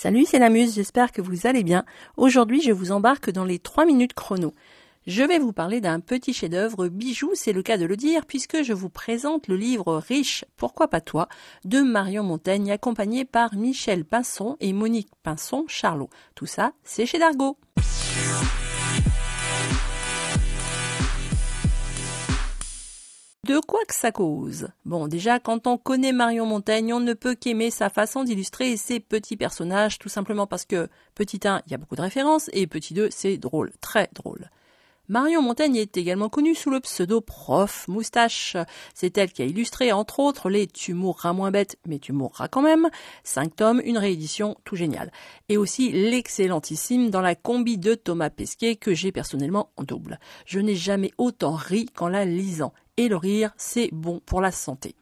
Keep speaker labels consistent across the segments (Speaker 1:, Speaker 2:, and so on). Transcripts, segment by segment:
Speaker 1: Salut, c'est la Muse, j'espère que vous allez bien. Aujourd'hui, je vous embarque dans les 3 minutes chrono. Je vais vous parler d'un petit chef-d'œuvre bijou, c'est le cas de le dire, puisque je vous présente le livre Riche, pourquoi pas toi, de Marion Montaigne, accompagné par Michel Pinson et Monique Pinson Charlot. Tout ça, c'est chez Dargo. De quoi que ça cause Bon, déjà, quand on connaît Marion Montaigne, on ne peut qu'aimer sa façon d'illustrer ses petits personnages, tout simplement parce que, petit 1, il y a beaucoup de références, et petit 2, c'est drôle, très drôle. Marion Montaigne est également connue sous le pseudo Prof Moustache. C'est elle qui a illustré entre autres les Tu mourras moins bête, mais tu mourras quand même, cinq tomes, une réédition, tout génial. Et aussi l'excellentissime dans la combi de Thomas Pesquet que j'ai personnellement en double. Je n'ai jamais autant ri qu'en la lisant. Et le rire, c'est bon pour la santé.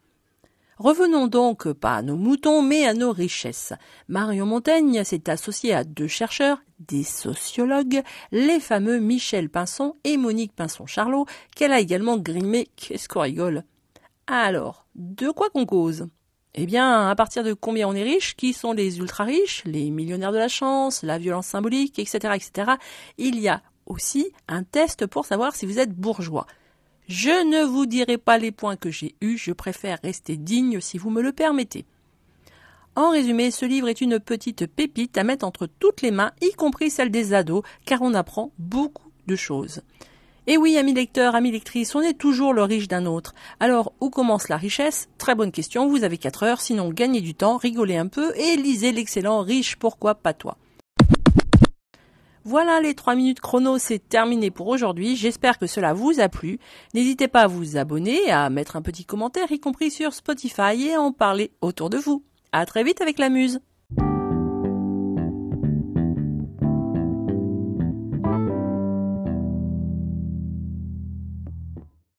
Speaker 1: Revenons donc pas à nos moutons, mais à nos richesses. Marion Montaigne s'est associée à deux chercheurs, des sociologues, les fameux Michel Pinson et Monique Pinson-Charlot, qu'elle a également grimé. Qu'est-ce qu'on rigole? Alors, de quoi qu'on cause? Eh bien, à partir de combien on est riche, qui sont les ultra riches, les millionnaires de la chance, la violence symbolique, etc., etc., il y a aussi un test pour savoir si vous êtes bourgeois. Je ne vous dirai pas les points que j'ai eus, je préfère rester digne si vous me le permettez. En résumé, ce livre est une petite pépite à mettre entre toutes les mains, y compris celle des ados, car on apprend beaucoup de choses. Et oui, amis lecteurs, amis lectrices, on est toujours le riche d'un autre. Alors, où commence la richesse? Très bonne question, vous avez 4 heures, sinon gagnez du temps, rigolez un peu et lisez l'excellent Riche, pourquoi pas toi? Voilà, les 3 minutes chrono, c'est terminé pour aujourd'hui. J'espère que cela vous a plu. N'hésitez pas à vous abonner, à mettre un petit commentaire, y compris sur Spotify, et à en parler autour de vous. À très vite avec la muse.